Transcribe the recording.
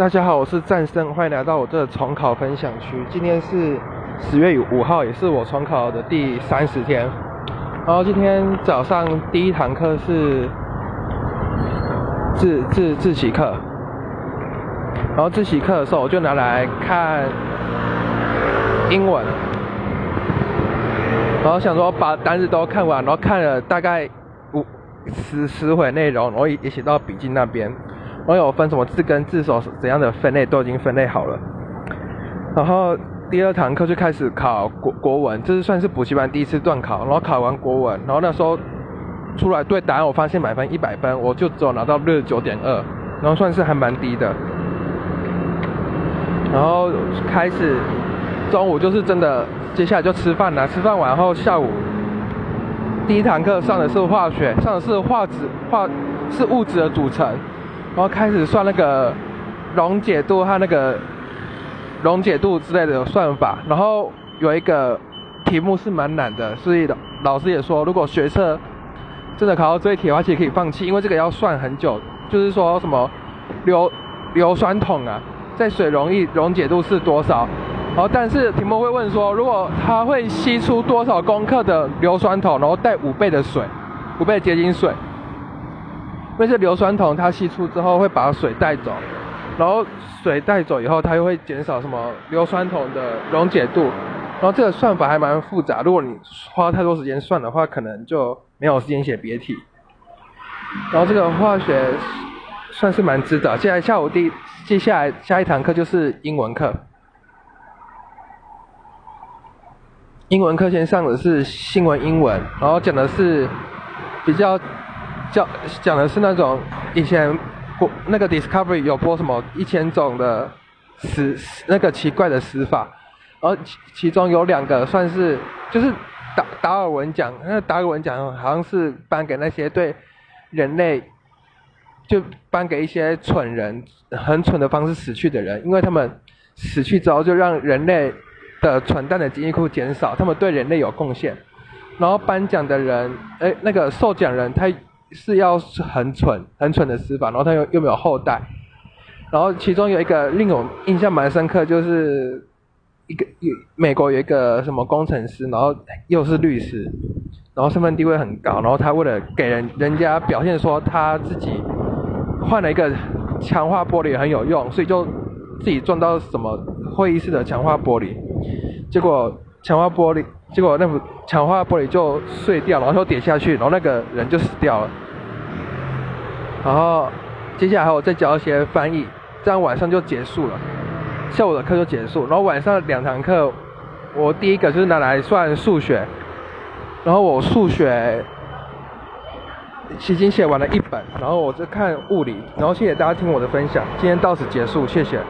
大家好，我是战胜，欢迎来到我这重考分享区。今天是十月五号，也是我重考的第三十天。然后今天早上第一堂课是自自自习课，然后自习课的时候我就拿来看英文，然后想说把单子都看完，然后看了大概五十十回内容，然后也写到笔记那边。我有分什么字根字首怎样的分类都已经分类好了，然后第二堂课就开始考国国文，这是算是补习班第一次段考，然后考完国文，然后那时候出来对答案我发现满分一百分，我就只有拿到六十九点二，然后算是还蛮低的。然后开始中午就是真的，接下来就吃饭了，吃饭完后下午第一堂课上的是化学，上的是化质化是物质的组成。然后开始算那个溶解度和那个溶解度之类的算法，然后有一个题目是蛮难的，所以老老师也说，如果学测真的考到这一题的话，其实可以放弃，因为这个要算很久。就是说什么硫硫酸桶啊，在水溶液溶解度是多少？然后但是题目会问说，如果它会吸出多少公克的硫酸桶，然后带五倍的水，五倍结晶水。因为是硫酸铜，它吸出之后会把水带走，然后水带走以后，它又会减少什么硫酸铜的溶解度，然后这个算法还蛮复杂，如果你花太多时间算的话，可能就没有时间写别题。然后这个化学算是蛮知道，接下来下午第接下来下一堂课就是英文课，英文课先上的是新闻英文，然后讲的是比较。讲讲的是那种以前国那个 Discovery 有播什么一千种的死那个奇怪的死法，而其其中有两个算是就是达达尔文奖，那达尔文奖好像是颁给那些对人类就颁给一些蠢人很蠢的方式死去的人，因为他们死去之后就让人类的蠢蛋的基因库减少，他们对人类有贡献，然后颁奖的人哎那个受奖人他。是要很蠢、很蠢的死法，然后他又又没有后代，然后其中有一个令我印象蛮深刻，就是一个有美国有一个什么工程师，然后又是律师，然后身份地位很高，然后他为了给人人家表现说他自己换了一个强化玻璃很有用，所以就自己撞到什么会议室的强化玻璃，结果强化玻璃。结果那不强化玻璃就碎掉，然后就点下去，然后那个人就死掉了。然后接下来还有再教一些翻译，这样晚上就结束了，下午的课就结束。然后晚上两堂课，我第一个就是拿来算数学，然后我数学已经写完了一本，然后我就看物理。然后谢谢大家听我的分享，今天到此结束，谢谢。